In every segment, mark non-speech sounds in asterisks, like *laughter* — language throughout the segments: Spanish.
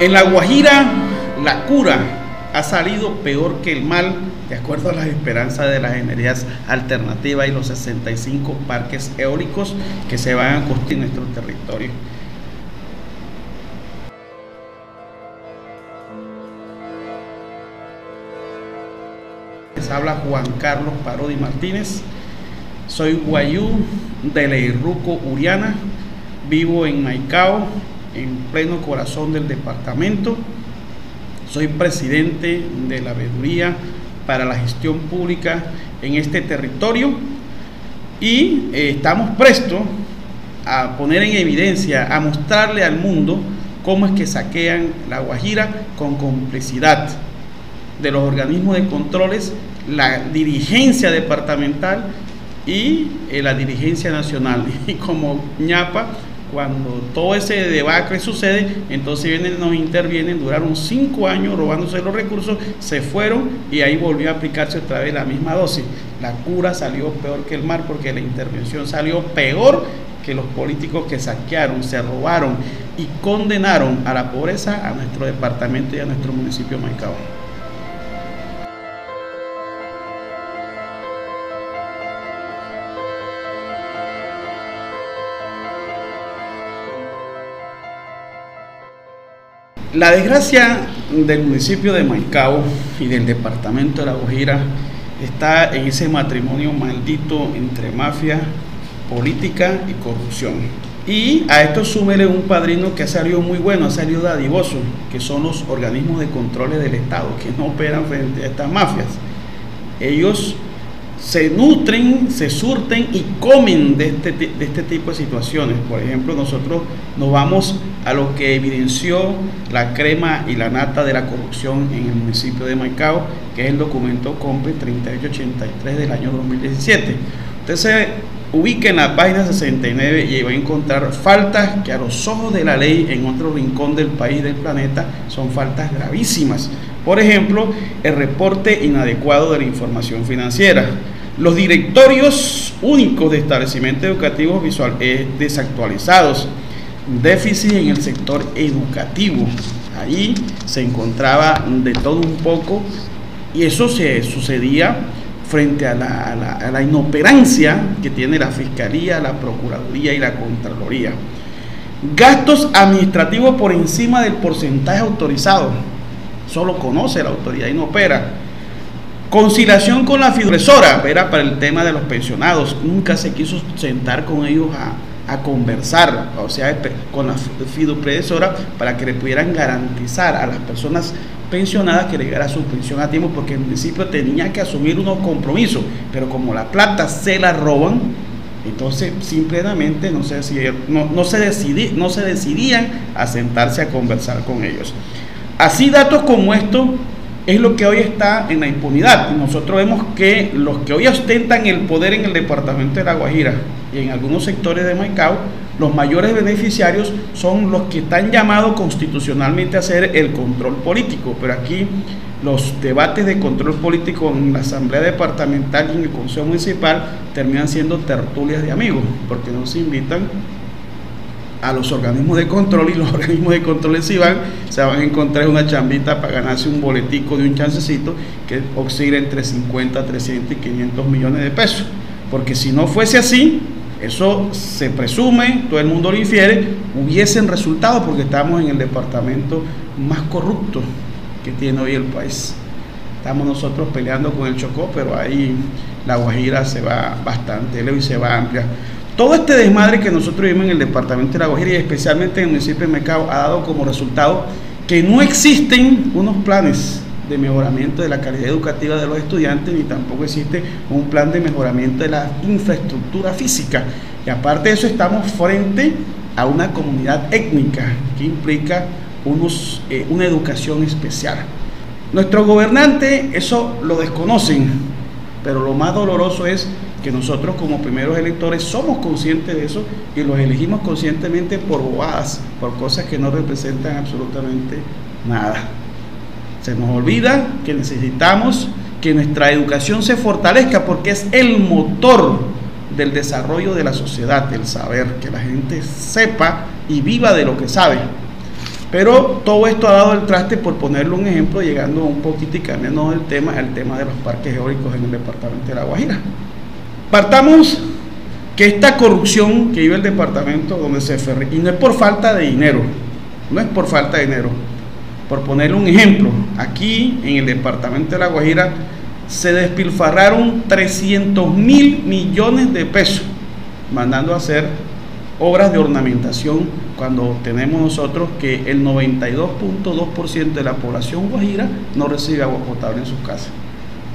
En La Guajira, la cura ha salido peor que el mal, de acuerdo a las esperanzas de las energías alternativas y los 65 parques eólicos que se van a construir en nuestro territorio. Les habla Juan Carlos Parodi Martínez. Soy guayú de Leirruco, Uriana. Vivo en Maicao, en pleno corazón del departamento. Soy presidente de la veeduría para la gestión pública en este territorio y eh, estamos prestos a poner en evidencia, a mostrarle al mundo cómo es que saquean la Guajira con complicidad de los organismos de controles, la dirigencia departamental y eh, la dirigencia nacional. *laughs* Y como ñapa, cuando todo ese debacle sucede, entonces vienen, nos intervienen, duraron cinco años robándose los recursos, se fueron y ahí volvió a aplicarse otra vez la misma dosis. La cura salió peor que el mar porque la intervención salió peor que los políticos que saquearon, se robaron y condenaron a la pobreza a nuestro departamento y a nuestro municipio de Maicao. La desgracia del municipio de Maicao y del departamento de La Guajira está en ese matrimonio maldito entre mafia, política y corrupción. Y a esto súmele un padrino que ha salido muy bueno, ha salido dadivoso, que son los organismos de control del Estado, que no operan frente a estas mafias. Ellos se nutren, se surten y comen de este, de este tipo de situaciones. Por ejemplo, nosotros nos vamos a lo que evidenció la crema y la nata de la corrupción en el municipio de Maicao, que es el documento COMPE 3883 del año 2017. Usted se ubica en la página 69 y va a encontrar faltas que a los ojos de la ley en otro rincón del país, del planeta, son faltas gravísimas. Por ejemplo, el reporte inadecuado de la información financiera. Los directorios únicos de establecimientos educativos visual, eh, desactualizados. Déficit en el sector educativo. Ahí se encontraba de todo un poco y eso se sucedía frente a la, a la inoperancia que tiene la Fiscalía, la Procuraduría y la Contraloría. Gastos administrativos por encima del porcentaje autorizado solo conoce la autoridad y no opera. Conciliación con la fiduciaria, era para el tema de los pensionados. Nunca se quiso sentar con ellos a, conversar, o sea, con la fiduciaria para que le pudieran garantizar a las personas pensionadas que le llegara su pensión a tiempo, porque el municipio tenía que asumir unos compromisos, pero como la plata se la roban, entonces simplemente no se, no, no, se decidí, no se decidían a sentarse a conversar con ellos. Así datos como estos es lo que hoy está en la impunidad. Nosotros vemos que los que hoy ostentan el poder en el departamento de La Guajira y en algunos sectores de Maicao, los mayores beneficiarios son los que están llamados constitucionalmente a hacer el control político. Pero aquí los debates de control político en la Asamblea Departamental y en el Consejo Municipal terminan siendo tertulias de amigos, porque no se invitan a los organismos de control y los *laughs* organismos de control si van, se van a encontrar una chambita para ganarse un boletico de un chancecito que oscila entre 50, 300 y 500 millones de pesos. Porque si no fuese así, eso se presume, todo el mundo lo infiere, hubiesen resultado porque estamos en el departamento más corrupto que tiene hoy el país. Estamos nosotros peleando con el Chocó, pero ahí la Guajira se va bastante lejos y se va amplia. Todo este desmadre que nosotros vivimos en el departamento de La Guajira y especialmente en el municipio de Mecao ha dado como resultado que no existen unos planes de mejoramiento de la calidad educativa de los estudiantes ni tampoco existe un plan de mejoramiento de la infraestructura física. Y aparte de eso estamos frente a una comunidad étnica que implica unos, eh, una educación especial. Nuestros gobernantes eso lo desconocen, pero lo más doloroso es que nosotros como primeros electores somos conscientes de eso y los elegimos conscientemente por bobadas, por cosas que no representan absolutamente nada. Se nos olvida que necesitamos que nuestra educación se fortalezca porque es el motor del desarrollo de la sociedad, el saber, que la gente sepa y viva de lo que sabe. Pero todo esto ha dado el traste, por ponerle un ejemplo, llegando un poquito y cambiando el tema, al tema de los parques eólicos en el departamento de La Guajira. Partamos que esta corrupción que vive el departamento donde se ferre, y no es por falta de dinero, no es por falta de dinero. Por ponerle un ejemplo, aquí en el departamento de La Guajira se despilfarraron 300 mil millones de pesos mandando a hacer obras de ornamentación cuando tenemos nosotros que el 92.2% de la población guajira no recibe agua potable en sus casas.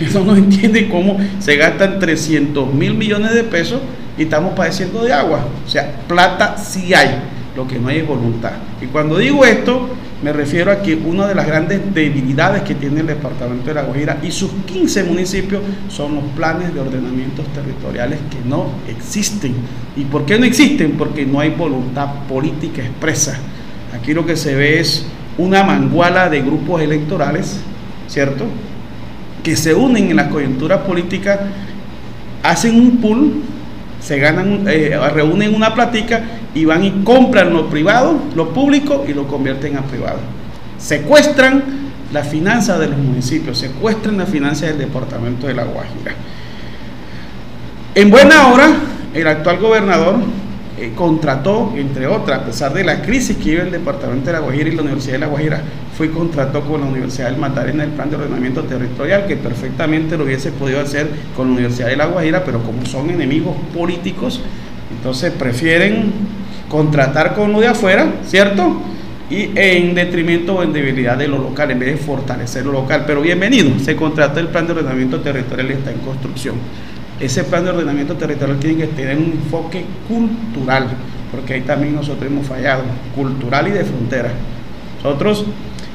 Eso no *laughs* entiende cómo se gastan 300 mil millones de pesos y estamos padeciendo de agua. O sea, plata sí hay, lo que no hay es voluntad. Y cuando digo esto, me refiero a que una de las grandes debilidades que tiene el departamento de La Guajira y sus 15 municipios son los planes de ordenamientos territoriales que no existen. ¿Y por qué no existen? Porque no hay voluntad política expresa. Aquí lo que se ve es una manguala de grupos electorales, ¿cierto? Que se unen en la coyuntura política, hacen un pool, se ganan, eh, reúnen una platica y van y compran lo privado, lo público y lo convierten a privado. Secuestran la finanza de los municipios, secuestran la finanza del departamento de La Guajira. En buena hora, el actual gobernador eh, contrató, entre otras, a pesar de la crisis que vive el departamento de La Guajira y la Universidad de La Guajira, fue contrató con la Universidad del Magdalena el plan de ordenamiento territorial, que perfectamente lo hubiese podido hacer con la Universidad de La Guajira, pero como son enemigos políticos, entonces prefieren contratar con lo de afuera, ¿cierto? Y en detrimento o en debilidad de lo local, en vez de fortalecer lo local. Pero bienvenido, se contrató el plan de ordenamiento territorial y está en construcción. Ese plan de ordenamiento territorial tiene que tener un enfoque cultural, porque ahí también nosotros hemos fallado, cultural y de frontera. Nosotros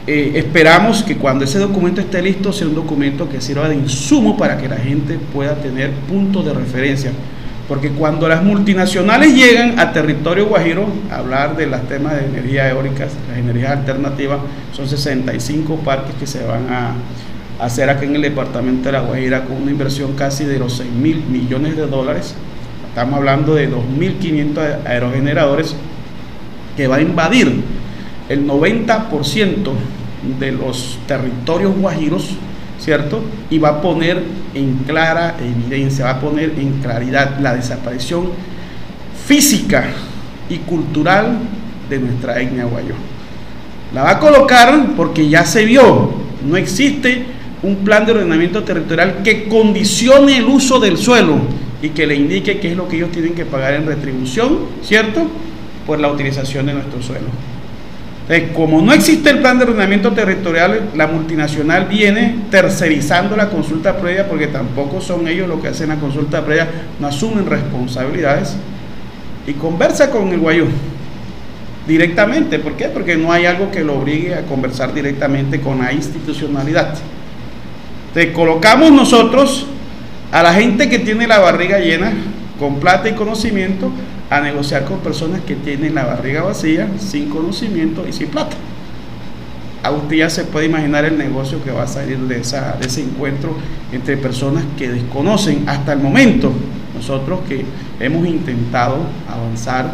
eh, esperamos que cuando ese documento esté listo sea un documento que sirva de insumo para que la gente pueda tener puntos de referencia porque cuando las multinacionales llegan a territorio guajiro a hablar de los temas de energía eólica, las energías alternativas, son 65 parques que se van a hacer aquí en el departamento de La Guajira con una inversión casi de los 6 mil millones de dólares. Estamos hablando de 2.500 aerogeneradores que va a invadir el 90% de los territorios guajiros ¿cierto? Y va a poner en clara evidencia, va a poner en claridad la desaparición física y cultural de nuestra etnia guayó. La va a colocar porque ya se vio, no existe un plan de ordenamiento territorial que condicione el uso del suelo y que le indique qué es lo que ellos tienen que pagar en retribución, ¿cierto? Por la utilización de nuestro suelo como no existe el plan de ordenamiento territorial, la multinacional viene tercerizando la consulta previa porque tampoco son ellos los que hacen la consulta previa, no asumen responsabilidades y conversa con el guayú directamente. ¿Por qué? Porque no hay algo que lo obligue a conversar directamente con la institucionalidad. Te colocamos nosotros a la gente que tiene la barriga llena con plata y conocimiento a negociar con personas que tienen la barriga vacía, sin conocimiento y sin plata. A usted ya se puede imaginar el negocio que va a salir de, esa, de ese encuentro entre personas que desconocen hasta el momento. Nosotros que hemos intentado avanzar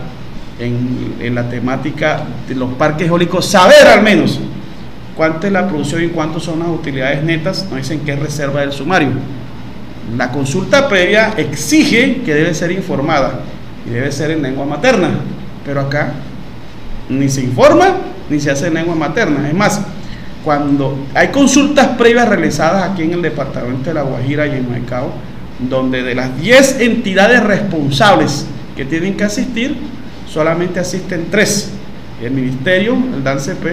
en, en la temática de los parques eólicos, saber al menos cuánto es la producción y cuántas son las utilidades netas, nos dicen que es reserva del sumario. La consulta previa exige que debe ser informada y debe ser en lengua materna. Pero acá ni se informa ni se hace en lengua materna. Es más, cuando hay consultas previas realizadas aquí en el departamento de La Guajira y en Maicao, donde de las 10 entidades responsables que tienen que asistir, solamente asisten 3. El ministerio, el DANCP,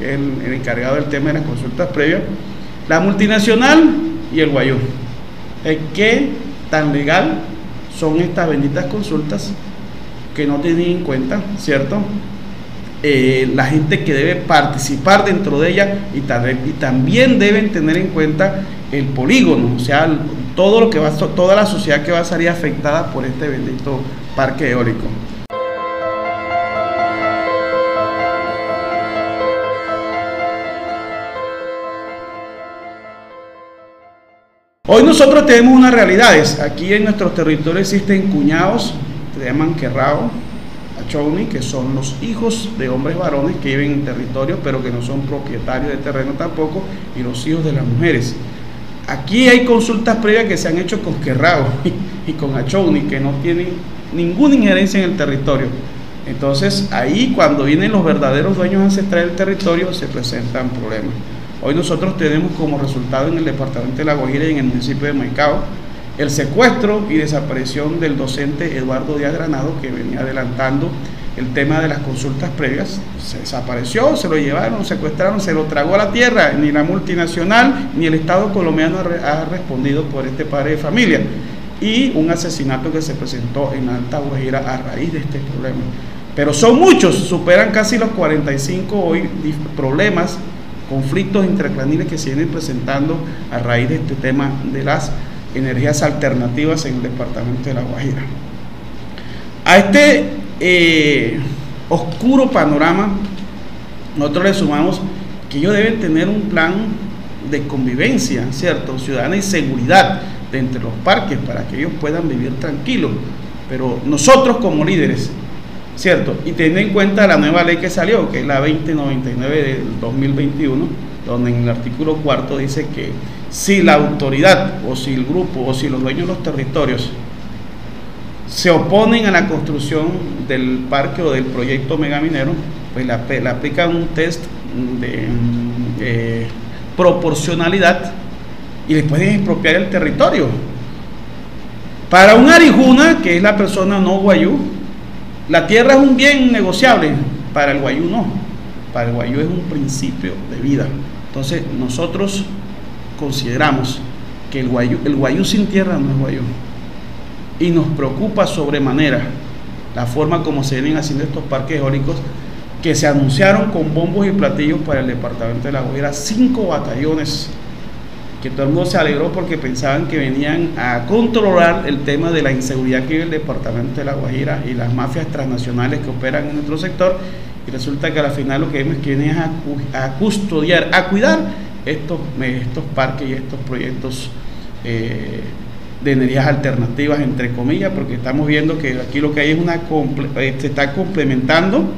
el, el encargado del tema de las consultas previas, la multinacional y el Guayú. ¿Qué tan legal son estas benditas consultas que no tienen en cuenta, ¿cierto? Eh, la gente que debe participar dentro de ella y, y, también deben tener en cuenta el polígono, o sea, todo lo que va, toda la sociedad que va a salir afectada por este bendito parque eólico. Hoy nosotros tenemos unas realidades. Aquí en nuestros territorios existen cuñados, se llaman querrao, Achoni, que son los hijos de hombres varones que viven en territorio, pero que no son propietarios de terreno tampoco, y los hijos de las mujeres. Aquí hay consultas previas que se han hecho con Querrao *laughs* y con Achoni, que no tienen ninguna injerencia en el territorio. Entonces ahí cuando vienen los verdaderos dueños ancestrales del territorio se presentan problemas. Hoy nosotros tenemos como resultado en el departamento de La Guajira y en el municipio de Maicao el secuestro y desaparición del docente Eduardo Díaz Granado que venía adelantando el tema de las consultas previas. Se desapareció, se lo llevaron, secuestraron, se lo tragó a la tierra. Ni la multinacional ni el Estado colombiano ha respondido por este padre de familia. Y un asesinato que se presentó en Alta Guajira a raíz de este problema. Pero son muchos, superan casi los 45 hoy problemas, conflictos intraclaniles que se vienen presentando a raíz de este tema de las energías alternativas en el departamento de La Guajira. A este eh, oscuro panorama, nosotros le sumamos que ellos deben tener un plan de convivencia, ¿cierto? Ciudadana y seguridad de entre los parques para que ellos puedan vivir tranquilos. Pero nosotros como líderes ¿cierto? Y teniendo en cuenta la nueva ley que salió, que es la 2099 del 2021, donde en el artículo cuarto dice que si la autoridad o si el grupo o si los dueños de los territorios se oponen a la construcción del parque o del proyecto megaminero, pues le, aplican un test de eh, proporcionalidad y le pueden expropiar el territorio. Para un arijuna, que es la persona no guayú, la tierra es un bien negociable, para el guayú no. Para el guayú es un principio de vida. Entonces nosotros consideramos que el guayú, el sin tierra no es guayú. Y nos preocupa sobremanera la forma como se vienen haciendo estos parques eólicos que se anunciaron con bombos y platillos para el departamento de La Guajira, cinco batallones que todo el mundo se alegró porque pensaban que venían a controlar el tema de la inseguridad que vive el departamento de La Guajira y las mafias transnacionales que operan en nuestro sector. Y resulta que al final lo que vemos es que vienen a, custodiar, a cuidar estos, estos parques y estos proyectos eh, de energías alternativas, entre comillas, porque estamos viendo que aquí lo que hay es una. Eh, se está complementando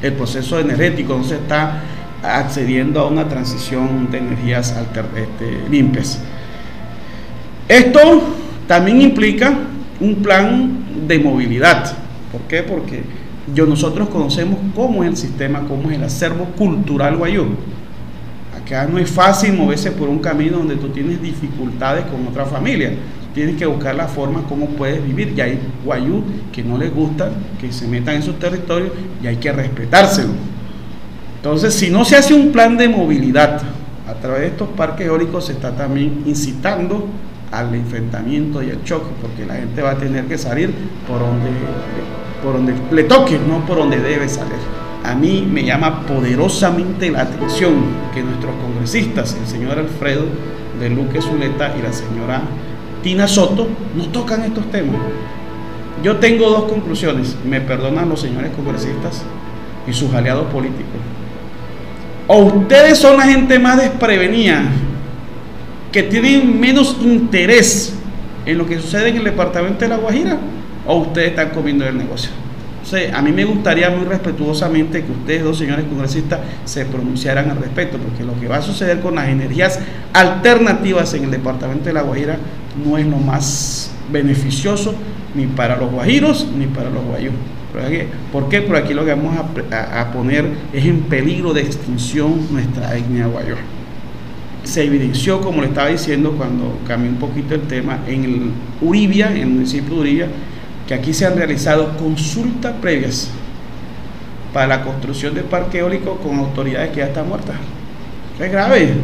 el proceso energético, no se está accediendo a una transición de energías este, limpias. Esto también implica un plan de movilidad. ¿Por qué? Porque yo, nosotros conocemos cómo es el sistema, cómo es el acervo cultural guayú. Acá no es fácil moverse por un camino donde tú tienes dificultades con otra familia. Tienes que buscar la forma como puedes vivir. Y hay guayú que no les gusta que se metan en sus territorios y hay que respetárselo. Entonces, si no se hace un plan de movilidad a través de estos parques eólicos, se está también incitando al enfrentamiento y al choque, porque la gente va a tener que salir por donde, por donde le toque, no por donde debe salir. A mí me llama poderosamente la atención que nuestros congresistas, el señor Alfredo de Luque Zuleta y la señora Tina Soto, no tocan estos temas. Yo tengo dos conclusiones, me perdonan los señores congresistas y sus aliados políticos o ustedes son la gente más desprevenida, que tienen menos interés en lo que sucede en el departamento de La Guajira, o ustedes están comiendo el negocio. a mí me gustaría muy respetuosamente que ustedes dos señores congresistas se pronunciaran al respecto, porque lo que va a suceder con las energías alternativas en el departamento de La Guajira no es lo más beneficioso ni para los guajiros ni para los guayos. ¿Por qué? Por aquí lo que vamos a, poner es en peligro de extinción nuestra etnia guayor. Se evidenció, como le estaba diciendo cuando cambié un poquito el tema, en el Uribia, en el municipio de Uribia, que aquí se han realizado consultas previas para la construcción de parque eólico con autoridades que ya están muertas. es grave,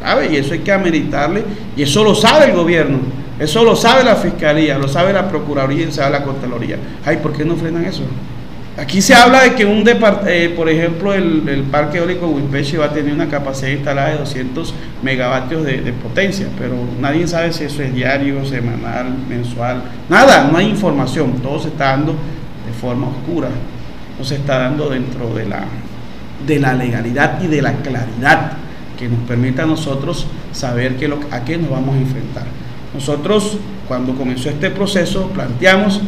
grave, y eso hay que ameritarle, y eso lo sabe el gobierno eso lo sabe la Fiscalía, lo sabe la Procuraduría y sabe la Contraloría. Ay, ¿por qué no frenan eso? Aquí se habla de que un eh, por ejemplo, el, parque eólico Wimpeche va a tener una capacidad instalada de 200 megavatios de, de, potencia, pero nadie sabe si eso es diario, semanal, mensual, nada, no hay información, todo se está dando de forma oscura, no se está dando dentro de la, de la legalidad y de la claridad que nos permita a nosotros saber a qué nos vamos a enfrentar. Nosotros, cuando comenzó este proceso, planteamos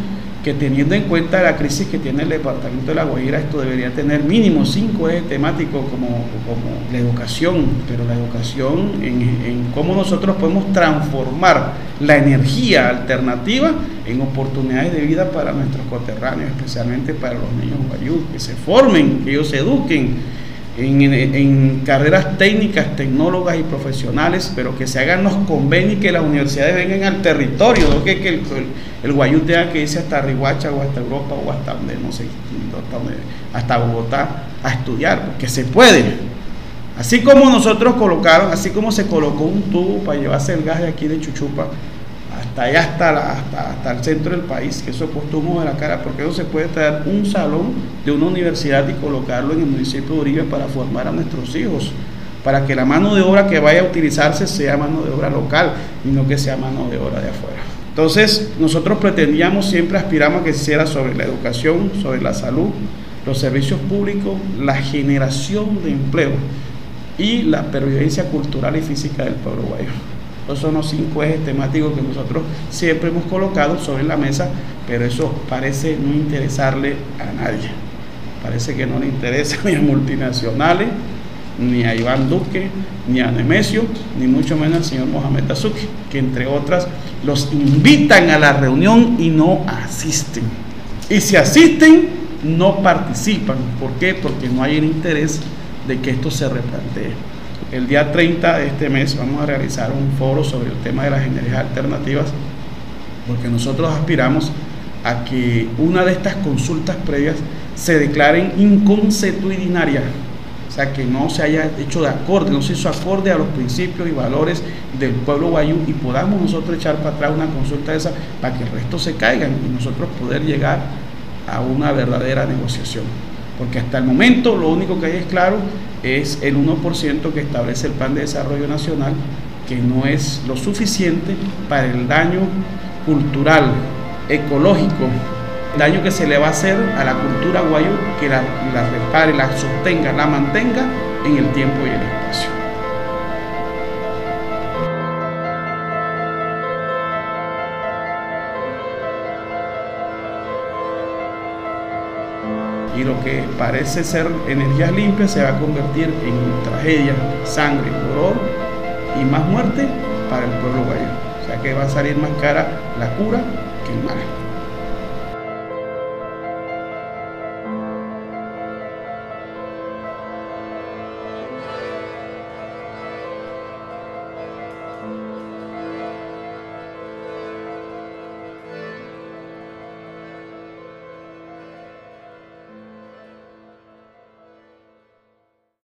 que teniendo en cuenta la crisis que tiene el departamento de La Guajira, esto debería tener mínimo cinco ejes temáticos como, como la educación, pero la educación en, en cómo nosotros podemos transformar la energía alternativa en oportunidades de vida para nuestros coterráneos, especialmente para los niños guayú, que se formen, que ellos se eduquen en, carreras técnicas, tecnólogas y profesionales, pero que se hagan los convenios y que las universidades vengan al territorio, no que, el, el, Guayú tenga que irse hasta Rihuacha o hasta Europa o hasta donde, no sé, hasta, Bogotá a estudiar, porque se puede. Así como nosotros colocaron, así como se colocó un tubo para llevarse el gas de aquí de Chuchupa, hasta allá, hasta, hasta, el centro del país, que eso costó un de la cara, porque no se puede traer un salón de una universidad y colocarlo en el municipio de Uribe para formar a nuestros hijos, para que la mano de obra que vaya a utilizarse sea mano de obra local y no que sea mano de obra de afuera. Entonces, nosotros pretendíamos, siempre aspiramos a que se hiciera sobre la educación, sobre la salud, los servicios públicos, la generación de empleo y la pervivencia cultural y física del pueblo guayo. Esos son los cinco ejes temáticos que nosotros siempre hemos colocado sobre la mesa, pero eso parece no interesarle a nadie. Parece que no le interesa *laughs* ni a multinacionales, ni a Iván Duque, ni a Nemesio, ni mucho menos al señor Mohamed Azuki, que entre otras los invitan a la reunión y no asisten. Y si asisten, no participan. ¿Por qué? Porque no hay el interés de que esto se replantee. El día 30 de este mes vamos a realizar un foro sobre el tema de las energías alternativas, porque nosotros aspiramos a que una de estas consultas previas se declaren inconsuetudinarias, o sea, que no se haya hecho de acorde, no se hizo acorde a los principios y valores del pueblo guayú y podamos nosotros echar para atrás una consulta de esa para que el resto se caigan y nosotros poder llegar a una verdadera negociación. Porque hasta el momento lo único que hay es claro es el 1% que establece el Plan de Desarrollo Nacional, que no es lo suficiente para el daño cultural, ecológico, daño que se le va a hacer a la cultura guayú, que la, la repare, la sostenga, la mantenga en el tiempo y el espacio. Y lo que parece ser energías limpias se va a convertir en tragedia, sangre, dolor y más muerte para el pueblo guayú. O sea que va a salir más cara la cura que el mal.